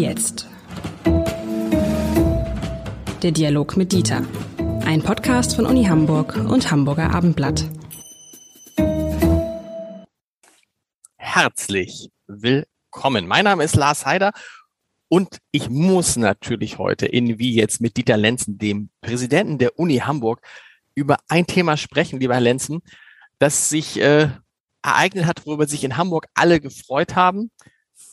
Jetzt? Der Dialog mit Dieter. Ein Podcast von Uni Hamburg und Hamburger Abendblatt. Herzlich willkommen. Mein Name ist Lars Heider und ich muss natürlich heute in Wie jetzt mit Dieter Lenzen, dem Präsidenten der Uni Hamburg, über ein Thema sprechen, lieber Herr Lenzen, das sich äh, ereignet hat, worüber sich in Hamburg alle gefreut haben.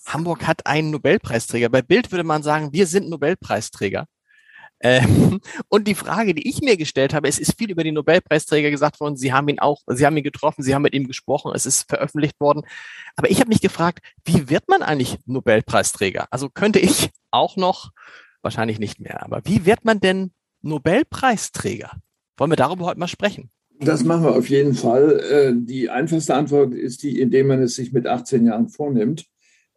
Hamburg hat einen Nobelpreisträger. Bei Bild würde man sagen, wir sind Nobelpreisträger. Ähm, und die Frage, die ich mir gestellt habe, es ist viel über die Nobelpreisträger gesagt worden. Sie haben ihn auch, Sie haben ihn getroffen, Sie haben mit ihm gesprochen, es ist veröffentlicht worden. Aber ich habe mich gefragt, wie wird man eigentlich Nobelpreisträger? Also könnte ich auch noch, wahrscheinlich nicht mehr, aber wie wird man denn Nobelpreisträger? Wollen wir darüber heute mal sprechen? Das machen wir auf jeden Fall. Äh, die einfachste Antwort ist die, indem man es sich mit 18 Jahren vornimmt.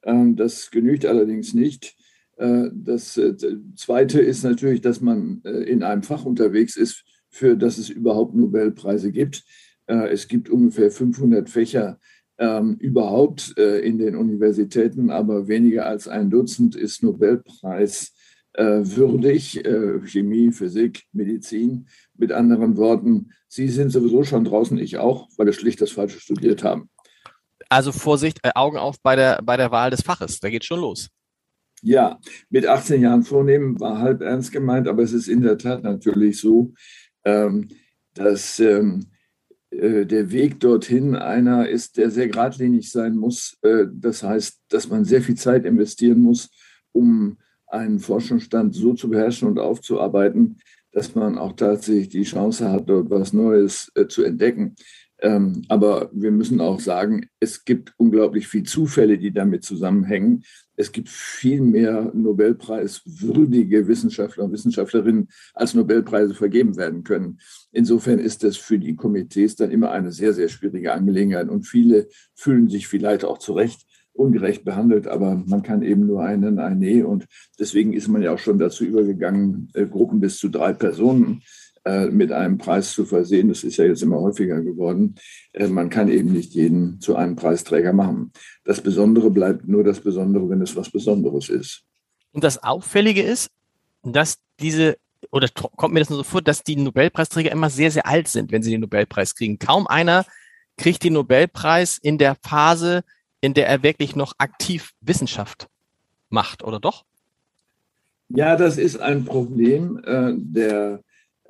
Ähm, das genügt allerdings nicht. Äh, das äh, Zweite ist natürlich, dass man in einem Fach unterwegs ist, für das es überhaupt Nobelpreise gibt. Es gibt ungefähr 500 Fächer ähm, überhaupt in den Universitäten, aber weniger als ein Dutzend ist Nobelpreis würdig. Chemie, Physik, Medizin. Mit anderen Worten, Sie sind sowieso schon draußen, ich auch, weil wir schlicht das Falsche studiert haben. Also Vorsicht, äh, Augen auf bei der, bei der Wahl des Faches, da geht schon los. Ja, mit 18 Jahren vornehmen war halb ernst gemeint, aber es ist in der Tat natürlich so, ähm, dass ähm, äh, der Weg dorthin einer ist, der sehr geradlinig sein muss. Äh, das heißt, dass man sehr viel Zeit investieren muss, um einen Forschungsstand so zu beherrschen und aufzuarbeiten, dass man auch tatsächlich die Chance hat, dort was Neues äh, zu entdecken. Ähm, aber wir müssen auch sagen, es gibt unglaublich viele Zufälle, die damit zusammenhängen. Es gibt viel mehr Nobelpreiswürdige Wissenschaftler und Wissenschaftlerinnen, als Nobelpreise vergeben werden können. Insofern ist das für die Komitees dann immer eine sehr, sehr schwierige Angelegenheit. Und viele fühlen sich vielleicht auch zu Recht ungerecht behandelt, aber man kann eben nur einen, eine. Und deswegen ist man ja auch schon dazu übergegangen, äh, Gruppen bis zu drei Personen mit einem Preis zu versehen. Das ist ja jetzt immer häufiger geworden. Äh, man kann eben nicht jeden zu einem Preisträger machen. Das Besondere bleibt nur das Besondere, wenn es was Besonderes ist. Und das Auffällige ist, dass diese oder kommt mir das nur so vor, dass die Nobelpreisträger immer sehr, sehr alt sind, wenn sie den Nobelpreis kriegen. Kaum einer kriegt den Nobelpreis in der Phase, in der er wirklich noch aktiv Wissenschaft macht, oder doch? Ja, das ist ein Problem. Äh,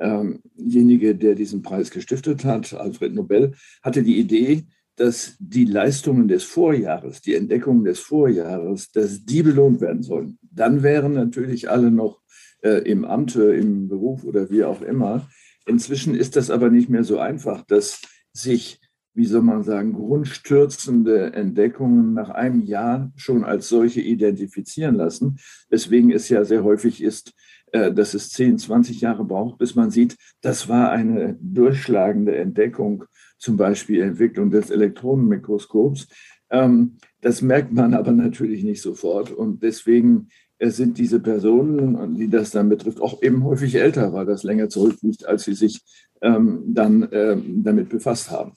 derjenige, der diesen Preis gestiftet hat, Alfred Nobel, hatte die Idee, dass die Leistungen des Vorjahres, die Entdeckungen des Vorjahres, dass die belohnt werden sollen. Dann wären natürlich alle noch äh, im Amte, im Beruf oder wie auch immer. Inzwischen ist das aber nicht mehr so einfach, dass sich wie soll man sagen, grundstürzende Entdeckungen nach einem Jahr schon als solche identifizieren lassen. Weswegen es ja sehr häufig ist, äh, dass es 10, 20 Jahre braucht, bis man sieht, das war eine durchschlagende Entdeckung, zum Beispiel Entwicklung des Elektronenmikroskops. Ähm, das merkt man aber natürlich nicht sofort. Und deswegen äh, sind diese Personen, die das dann betrifft, auch eben häufig älter, weil das länger zurückliegt, als sie sich ähm, dann ähm, damit befasst haben.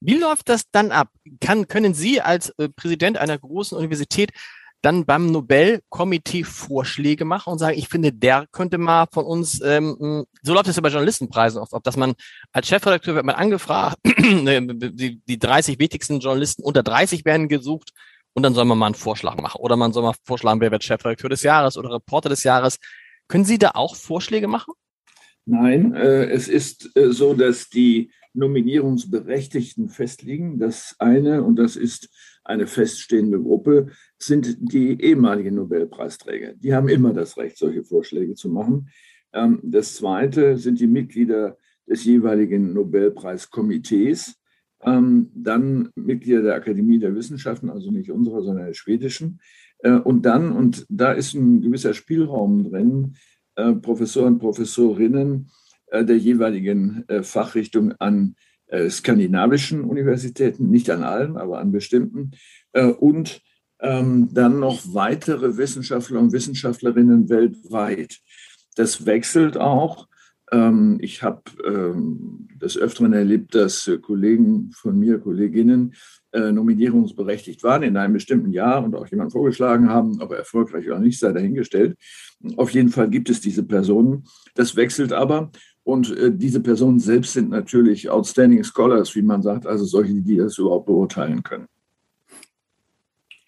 Wie läuft das dann ab? Kann, können Sie als äh, Präsident einer großen Universität dann beim Nobelkomitee Vorschläge machen und sagen, ich finde, der könnte mal von uns, ähm, so läuft es ja bei Journalistenpreisen oft, dass man als Chefredakteur wird man angefragt, die, die 30 wichtigsten Journalisten unter 30 werden gesucht und dann soll man mal einen Vorschlag machen. Oder man soll mal vorschlagen, wer wird Chefredakteur des Jahres oder Reporter des Jahres. Können Sie da auch Vorschläge machen? Nein, äh, es ist äh, so, dass die Nominierungsberechtigten festlegen. Das eine, und das ist eine feststehende Gruppe, sind die ehemaligen Nobelpreisträger. Die haben immer das Recht, solche Vorschläge zu machen. Ähm, das zweite sind die Mitglieder des jeweiligen Nobelpreiskomitees. Ähm, dann Mitglieder der Akademie der Wissenschaften, also nicht unserer, sondern der schwedischen. Äh, und dann, und da ist ein gewisser Spielraum drin, äh, Professoren, Professorinnen, äh, der jeweiligen Fachrichtung an äh, skandinavischen Universitäten, nicht an allen, aber an bestimmten, und ähm, dann noch weitere Wissenschaftler und Wissenschaftlerinnen weltweit. Das wechselt auch. Ähm, ich habe ähm, des Öfteren erlebt, dass Kollegen von mir, Kolleginnen, äh, nominierungsberechtigt waren in einem bestimmten Jahr und auch jemanden vorgeschlagen haben, aber erfolgreich oder nicht, sei dahingestellt. Auf jeden Fall gibt es diese Personen. Das wechselt aber. Und äh, diese Personen selbst sind natürlich Outstanding Scholars, wie man sagt, also solche, die das überhaupt beurteilen können.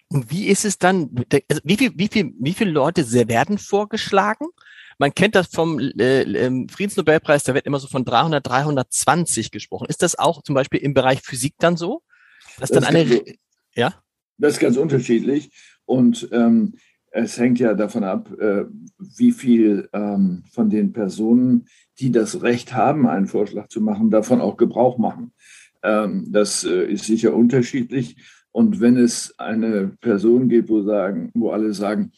Und wie ist es dann, also wie, viel, wie, viel, wie viele Leute werden vorgeschlagen? Man kennt das vom äh, ähm, Friedensnobelpreis, da wird immer so von 300, 320 gesprochen. Ist das auch zum Beispiel im Bereich Physik dann so? Dass das dann eine, ja? Das ist ganz unterschiedlich. Und ähm, es hängt ja davon ab, äh, wie viel ähm, von den Personen, die das Recht haben, einen Vorschlag zu machen, davon auch Gebrauch machen. Ähm, das äh, ist sicher unterschiedlich. Und wenn es eine Person gibt, wo, sagen, wo alle sagen,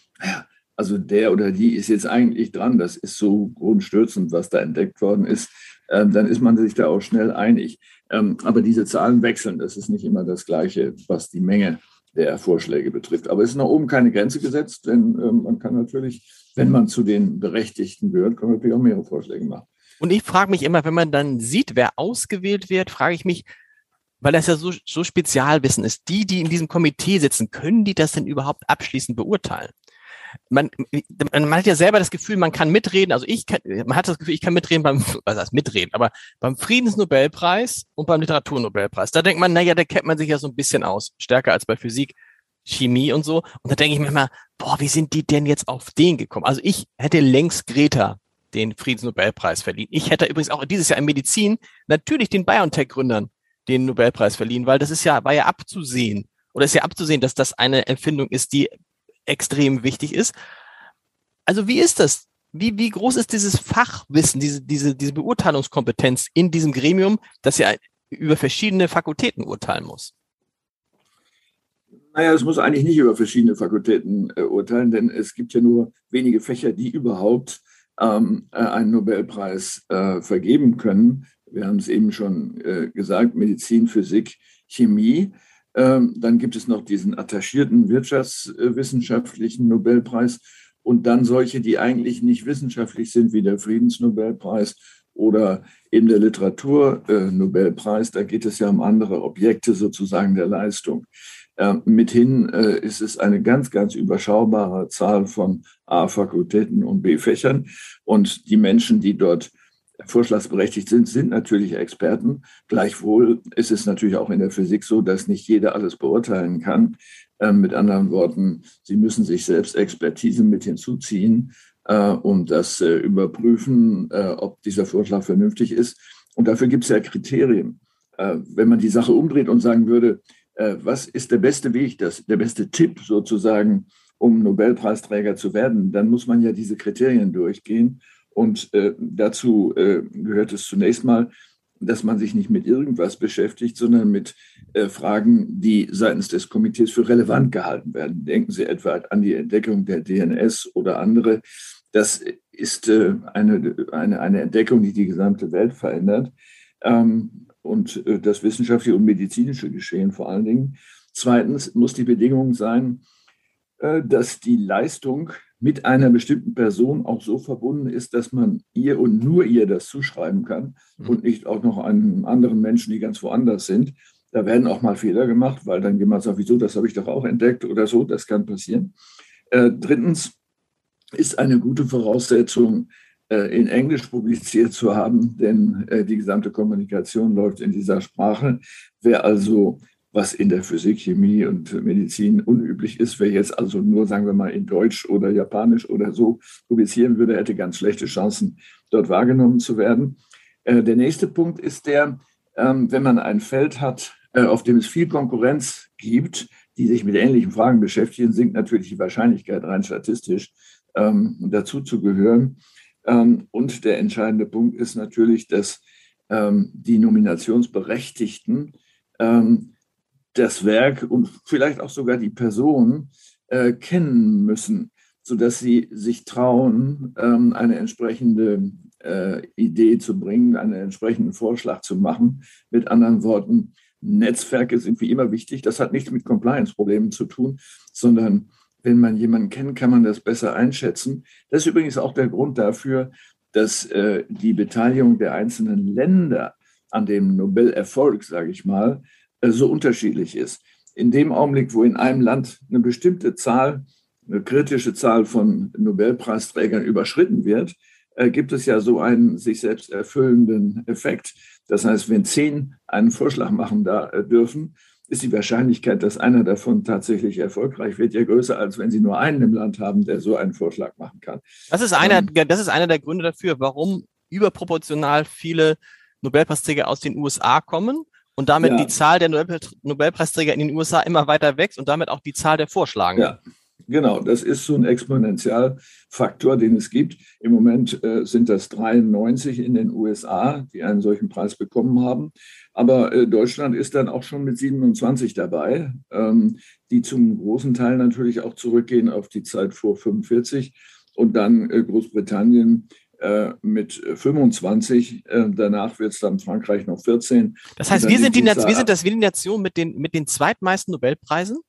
also der oder die ist jetzt eigentlich dran, das ist so grundstürzend, was da entdeckt worden ist, ähm, dann ist man sich da auch schnell einig. Aber diese Zahlen wechseln, das ist nicht immer das Gleiche, was die Menge der Vorschläge betrifft. Aber es ist nach oben keine Grenze gesetzt, denn ähm, man kann natürlich, wenn man zu den Berechtigten gehört, kann man natürlich auch mehrere Vorschläge machen. Und ich frage mich immer, wenn man dann sieht, wer ausgewählt wird, frage ich mich, weil das ja so, so Spezialwissen ist, die, die in diesem Komitee sitzen, können die das denn überhaupt abschließend beurteilen? Man, man hat ja selber das Gefühl, man kann mitreden. Also ich kann, man hat das Gefühl, ich kann mitreden beim, was heißt mitreden, aber beim Friedensnobelpreis und beim Literaturnobelpreis. Da denkt man, naja, da kennt man sich ja so ein bisschen aus. Stärker als bei Physik, Chemie und so. Und da denke ich mir immer, boah, wie sind die denn jetzt auf den gekommen? Also ich hätte längst Greta den Friedensnobelpreis verliehen. Ich hätte übrigens auch dieses Jahr in Medizin natürlich den BioNTech-Gründern den Nobelpreis verliehen, weil das ist ja, war ja abzusehen oder ist ja abzusehen, dass das eine Empfindung ist, die extrem wichtig ist. Also wie ist das? Wie, wie groß ist dieses Fachwissen, diese, diese, diese Beurteilungskompetenz in diesem Gremium, das ja über verschiedene Fakultäten urteilen muss? Naja, es muss eigentlich nicht über verschiedene Fakultäten äh, urteilen, denn es gibt ja nur wenige Fächer, die überhaupt ähm, äh, einen Nobelpreis äh, vergeben können. Wir haben es eben schon äh, gesagt, Medizin, Physik, Chemie. Ähm, dann gibt es noch diesen attachierten wirtschaftswissenschaftlichen Nobelpreis und dann solche, die eigentlich nicht wissenschaftlich sind, wie der Friedensnobelpreis oder eben der Literaturnobelpreis. Da geht es ja um andere Objekte sozusagen der Leistung. Ähm, mithin äh, ist es eine ganz, ganz überschaubare Zahl von A-Fakultäten und B-Fächern. Und die Menschen, die dort vorschlagsberechtigt sind, sind natürlich Experten. Gleichwohl ist es natürlich auch in der Physik so, dass nicht jeder alles beurteilen kann. Ähm, mit anderen Worten, Sie müssen sich selbst Expertise mit hinzuziehen äh, und das äh, überprüfen, äh, ob dieser Vorschlag vernünftig ist. Und dafür gibt es ja Kriterien. Äh, wenn man die Sache umdreht und sagen würde, äh, was ist der beste Weg, das, der beste Tipp sozusagen, um Nobelpreisträger zu werden, dann muss man ja diese Kriterien durchgehen. Und äh, dazu äh, gehört es zunächst mal, dass man sich nicht mit irgendwas beschäftigt, sondern mit äh, Fragen, die seitens des Komitees für relevant gehalten werden. Denken Sie etwa an die Entdeckung der DNS oder andere. Das ist äh, eine, eine, eine Entdeckung, die die gesamte Welt verändert. Ähm, und äh, das wissenschaftliche und medizinische Geschehen vor allen Dingen. Zweitens muss die Bedingung sein, äh, dass die Leistung mit einer bestimmten Person auch so verbunden ist, dass man ihr und nur ihr das zuschreiben kann mhm. und nicht auch noch einem anderen Menschen, die ganz woanders sind. Da werden auch mal Fehler gemacht, weil dann jemand sagt, wieso, das habe ich doch auch entdeckt oder so, das kann passieren. Äh, drittens ist eine gute Voraussetzung, äh, in Englisch publiziert zu haben, denn äh, die gesamte Kommunikation läuft in dieser Sprache. Wer also was in der Physik, Chemie und Medizin unüblich ist. Wer jetzt also nur, sagen wir mal, in Deutsch oder Japanisch oder so publizieren würde, hätte ganz schlechte Chancen, dort wahrgenommen zu werden. Äh, der nächste Punkt ist der, ähm, wenn man ein Feld hat, äh, auf dem es viel Konkurrenz gibt, die sich mit ähnlichen Fragen beschäftigen, sinkt natürlich die Wahrscheinlichkeit rein statistisch ähm, dazu zu gehören. Ähm, und der entscheidende Punkt ist natürlich, dass die Nominationsberechtigten das Werk und vielleicht auch sogar die Person äh, kennen müssen, sodass sie sich trauen, ähm, eine entsprechende äh, Idee zu bringen, einen entsprechenden Vorschlag zu machen. Mit anderen Worten, Netzwerke sind wie immer wichtig. Das hat nichts mit Compliance-Problemen zu tun, sondern wenn man jemanden kennt, kann man das besser einschätzen. Das ist übrigens auch der Grund dafür, dass äh, die Beteiligung der einzelnen Länder an dem Nobelerfolg, sage ich mal, so unterschiedlich ist. In dem Augenblick, wo in einem Land eine bestimmte Zahl, eine kritische Zahl von Nobelpreisträgern überschritten wird, äh, gibt es ja so einen sich selbst erfüllenden Effekt. Das heißt, wenn zehn einen Vorschlag machen da, äh, dürfen, ist die Wahrscheinlichkeit, dass einer davon tatsächlich erfolgreich wird, ja größer, als wenn Sie nur einen im Land haben, der so einen Vorschlag machen kann. Das ist einer, ähm, das ist einer der Gründe dafür, warum überproportional viele Nobelpreisträger aus den USA kommen und damit ja. die Zahl der Nobelpreisträger in den USA immer weiter wächst und damit auch die Zahl der Vorschlagenden. Ja. Genau, das ist so ein Exponentialfaktor, den es gibt. Im Moment äh, sind das 93 in den USA, die einen solchen Preis bekommen haben. Aber äh, Deutschland ist dann auch schon mit 27 dabei, ähm, die zum großen Teil natürlich auch zurückgehen auf die Zeit vor 45 und dann äh, Großbritannien äh, mit 25. Äh, danach wird es dann Frankreich noch 14. Das heißt, wir sind, die, wir sind das wir die Nation mit den, mit den zweitmeisten Nobelpreisen?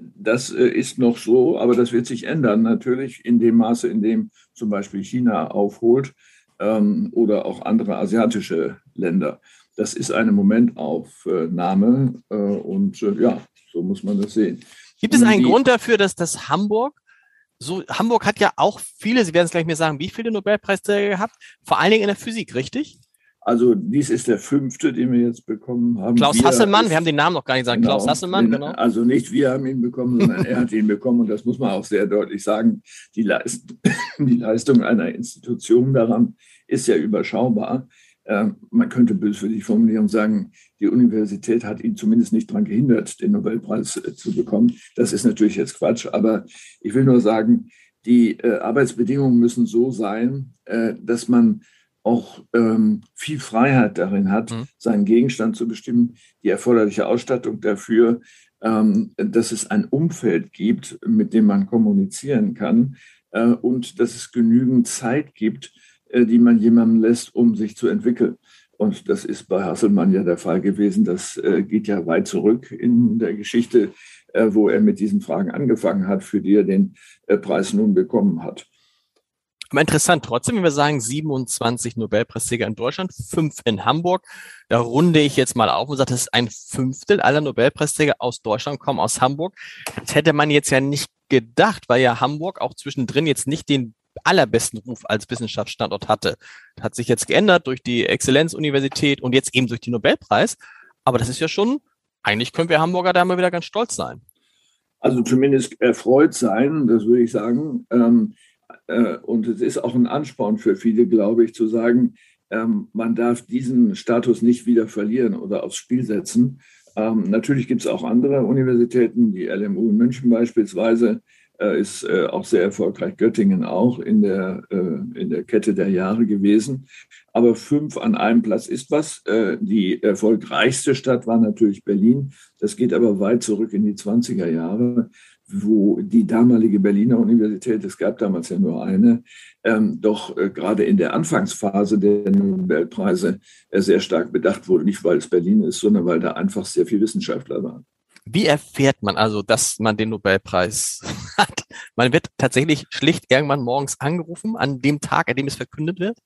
Das äh, ist noch so, aber das wird sich ändern natürlich in dem Maße, in dem zum Beispiel China aufholt ähm, oder auch andere asiatische Länder. Das ist eine Momentaufnahme äh, und ja, so muss man das sehen. Gibt es einen Die, Grund dafür, dass das Hamburg so, Hamburg hat ja auch viele, Sie werden es gleich mir sagen, wie viele Nobelpreisträger gehabt, vor allen Dingen in der Physik, richtig? Also dies ist der fünfte, den wir jetzt bekommen haben. Klaus wir Hasselmann, ist, wir haben den Namen noch gar nicht gesagt. Genau, Klaus Hasselmann, genau. Also nicht wir haben ihn bekommen, sondern er hat ihn bekommen. Und das muss man auch sehr deutlich sagen. Die, Leist die Leistung einer Institution daran ist ja überschaubar. Ähm, man könnte böswillig formulieren und sagen, die Universität hat ihn zumindest nicht daran gehindert, den Nobelpreis äh, zu bekommen. Das ist natürlich jetzt Quatsch. Aber ich will nur sagen, die äh, Arbeitsbedingungen müssen so sein, äh, dass man auch ähm, viel Freiheit darin hat, mhm. seinen Gegenstand zu bestimmen, die erforderliche Ausstattung dafür, ähm, dass es ein Umfeld gibt, mit dem man kommunizieren kann äh, und dass es genügend Zeit gibt, äh, die man jemandem lässt, um sich zu entwickeln. Und das ist bei Hasselmann ja der Fall gewesen. Das äh, geht ja weit zurück in der Geschichte, äh, wo er mit diesen Fragen angefangen hat, für die er den äh, Preis nun bekommen hat. Aber interessant trotzdem, wenn wir sagen 27 Nobelpreisträger in Deutschland, fünf in Hamburg, da runde ich jetzt mal auf und sage, das ist ein Fünftel aller Nobelpreisträger aus Deutschland kommen aus Hamburg. Das hätte man jetzt ja nicht gedacht, weil ja Hamburg auch zwischendrin jetzt nicht den allerbesten Ruf als Wissenschaftsstandort hatte. Das hat sich jetzt geändert durch die Exzellenzuniversität und jetzt eben durch den Nobelpreis. Aber das ist ja schon, eigentlich können wir Hamburger da mal wieder ganz stolz sein. Also zumindest erfreut sein, das würde ich sagen. Ähm, äh, und es ist auch ein Ansporn für viele, glaube ich, zu sagen, ähm, man darf diesen Status nicht wieder verlieren oder aufs Spiel setzen. Ähm, natürlich gibt es auch andere Universitäten, die LMU in München beispielsweise ist äh, auch sehr erfolgreich, Göttingen auch in der, in der Kette der Jahre gewesen. Aber fünf an einem Platz ist was. Die erfolgreichste Stadt war natürlich Berlin. Das geht aber weit zurück in die 20er Jahre wo die damalige Berliner Universität, es gab damals ja nur eine, ähm, doch äh, gerade in der Anfangsphase der Nobelpreise äh, sehr stark bedacht wurde. Nicht, weil es Berlin ist, sondern weil da einfach sehr viele Wissenschaftler waren. Wie erfährt man also, dass man den Nobelpreis hat? Man wird tatsächlich schlicht irgendwann morgens angerufen, an dem Tag, an dem es verkündet wird?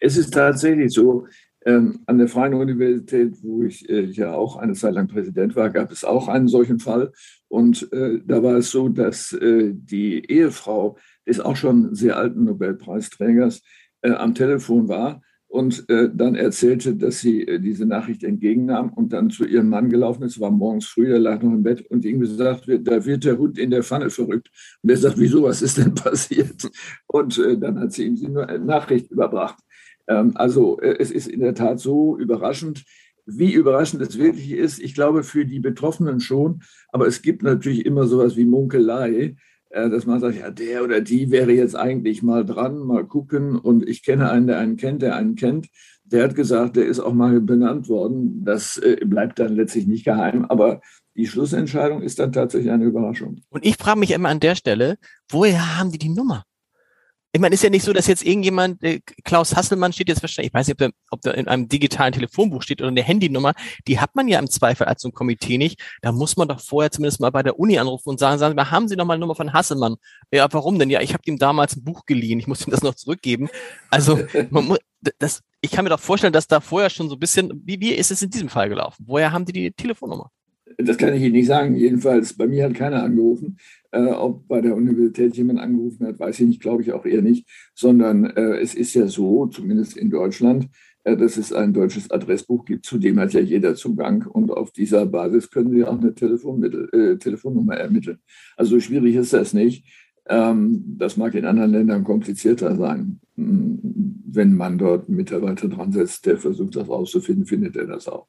Es ist tatsächlich so, ähm, an der Freien Universität, wo ich äh, ja auch eine Zeit lang Präsident war, gab es auch einen solchen Fall. Und äh, da war es so, dass äh, die Ehefrau des auch schon sehr alten Nobelpreisträgers äh, am Telefon war und äh, dann erzählte, dass sie äh, diese Nachricht entgegennahm und dann zu ihrem Mann gelaufen ist, war morgens früh, er lag noch im Bett und ihm gesagt, da wird der Hund in der Pfanne verrückt. Und er sagt, wieso, was ist denn passiert? Und dann hat sie ihm die Nachricht überbracht. Ähm, also äh, es ist in der Tat so überraschend, wie überraschend es wirklich ist. Ich glaube für die Betroffenen schon, aber es gibt natürlich immer sowas wie Munkelei, äh, dass man sagt, ja, der oder die wäre jetzt eigentlich mal dran, mal gucken. Und ich kenne einen, der einen kennt, der einen kennt. Der hat gesagt, der ist auch mal benannt worden. Das äh, bleibt dann letztlich nicht geheim, aber die Schlussentscheidung ist dann tatsächlich eine Überraschung. Und ich frage mich immer an der Stelle, woher haben die die Nummer? Ich meine, ist ja nicht so, dass jetzt irgendjemand, äh, Klaus Hasselmann steht jetzt wahrscheinlich, ich weiß nicht, ob der, ob der in einem digitalen Telefonbuch steht oder eine Handynummer, die hat man ja im Zweifel als so ein Komitee nicht. Da muss man doch vorher zumindest mal bei der Uni anrufen und sagen, sagen Sie mal, haben Sie noch mal eine Nummer von Hasselmann? Ja, warum denn? Ja, ich habe ihm damals ein Buch geliehen, ich muss ihm das noch zurückgeben. Also, man muss, das, ich kann mir doch vorstellen, dass da vorher schon so ein bisschen, wie, wie ist es in diesem Fall gelaufen? Woher haben die die Telefonnummer? Das kann ich Ihnen nicht sagen. Jedenfalls, bei mir hat keiner angerufen. Äh, ob bei der Universität jemand angerufen hat, weiß ich nicht, glaube ich auch eher nicht. Sondern äh, es ist ja so, zumindest in Deutschland, äh, dass es ein deutsches Adressbuch gibt, zu dem hat ja jeder Zugang. Und auf dieser Basis können Sie auch eine äh, Telefonnummer ermitteln. Also schwierig ist das nicht. Ähm, das mag in anderen Ländern komplizierter sein. Hm, wenn man dort Mitarbeiter dran setzt, der versucht, das rauszufinden, findet er das auch.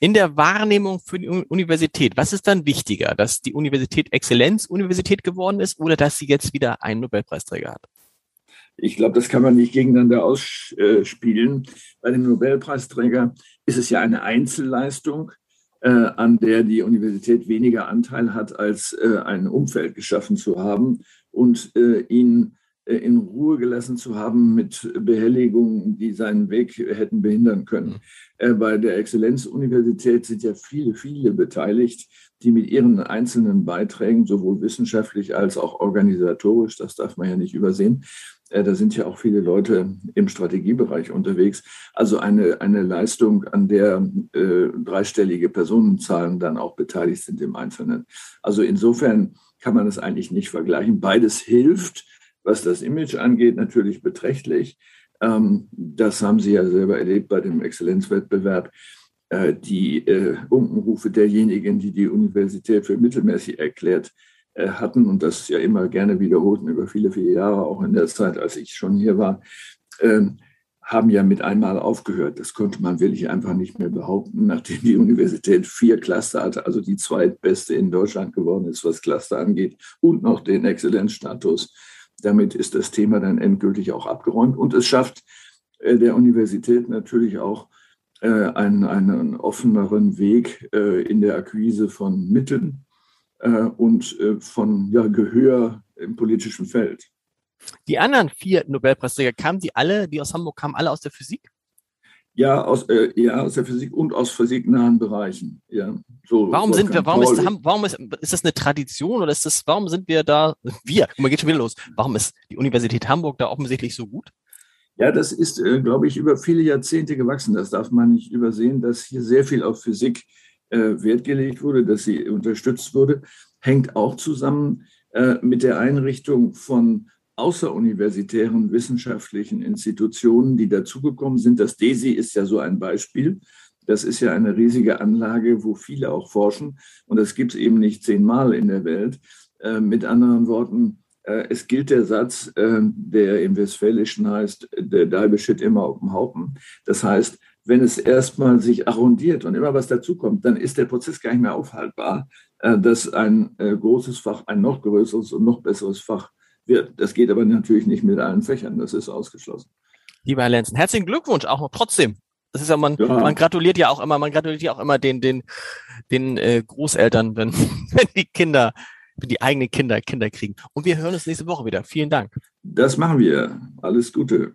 In der Wahrnehmung für die Universität, was ist dann wichtiger, dass die Universität Exzellenzuniversität geworden ist oder dass sie jetzt wieder einen Nobelpreisträger hat? Ich glaube, das kann man nicht gegeneinander ausspielen. Bei dem Nobelpreisträger ist es ja eine Einzelleistung, äh, an der die Universität weniger Anteil hat, als äh, ein Umfeld geschaffen zu haben und äh, ihn in Ruhe gelassen zu haben mit Behelligungen, die seinen Weg hätten behindern können. Mhm. Äh, bei der Exzellenzuniversität sind ja viele, viele beteiligt, die mit ihren einzelnen Beiträgen, sowohl wissenschaftlich als auch organisatorisch, das darf man ja nicht übersehen, äh, da sind ja auch viele Leute im Strategiebereich unterwegs. Also eine, eine Leistung, an der äh, dreistellige Personenzahlen dann auch beteiligt sind im Einzelnen. Also insofern kann man das eigentlich nicht vergleichen. Beides hilft, was das Image angeht, natürlich beträchtlich. Ähm, das haben Sie ja selber erlebt bei dem Exzellenzwettbewerb. Äh, die äh, Unkenrufe derjenigen, die die Universität für mittelmäßig erklärt äh, hatten und das ja immer gerne wiederholten über viele, viele Jahre, auch in der Zeit, als ich schon hier war, ähm, haben ja mit einmal aufgehört. Das konnte man wirklich einfach nicht mehr behaupten, nachdem die Universität vier Cluster hatte, also die zweitbeste in Deutschland geworden ist, was Cluster angeht, und noch den Exzellenzstatus damit ist das Thema dann endgültig auch abgeräumt und es schafft äh, der Universität natürlich auch äh, einen, einen offeneren Weg äh, in der Akquise von Mitteln und von ja, Gehör im politischen Feld. Die anderen vier Nobelpreisträger kamen die alle, die aus Hamburg kamen, alle aus der Physik? Ja, aus, äh, ja, aus der Physik und aus physiknahen Bereichen. Ja, so warum sind wir, warum ist, warum ist, ist das eine Tradition oder ist das, warum sind wir da, wir, mal, geht schon wieder los. Warum ist die Universität Hamburg da offensichtlich so gut? Ja, das ist, äh, glaube ich, über viele Jahrzehnte gewachsen. Das darf man nicht übersehen, dass hier sehr viel auf Physik äh, Wert gelegt wurde, dass sie unterstützt wurde. Hängt auch zusammen äh, mit der Einrichtung von außeruniversitären wissenschaftlichen Institutionen, die dazugekommen sind. Das DESI ist ja so ein Beispiel. Das ist ja eine riesige Anlage, wo viele auch forschen. Und das gibt es eben nicht zehnmal in der Welt. Äh, mit anderen Worten, äh, es gilt der Satz, äh, der im Westfälischen heißt, der Dalbe steht immer auf dem Haufen. Das heißt, wenn es erstmal sich arrondiert und immer was dazukommt, dann ist der Prozess gar nicht mehr aufhaltbar, äh, dass ein äh, großes Fach ein noch größeres und noch besseres Fach wird. Das geht aber natürlich nicht mit allen Fächern, das ist ausgeschlossen. Lieber Herr Lenzen, herzlichen Glückwunsch auch noch trotzdem. Das ist ja man, ja. man gratuliert ja auch immer, man gratuliert ja auch immer den, den, den äh, Großeltern, wenn, wenn die Kinder, wenn die eigenen Kinder Kinder kriegen. Und wir hören uns nächste Woche wieder. Vielen Dank. Das machen wir. Alles Gute.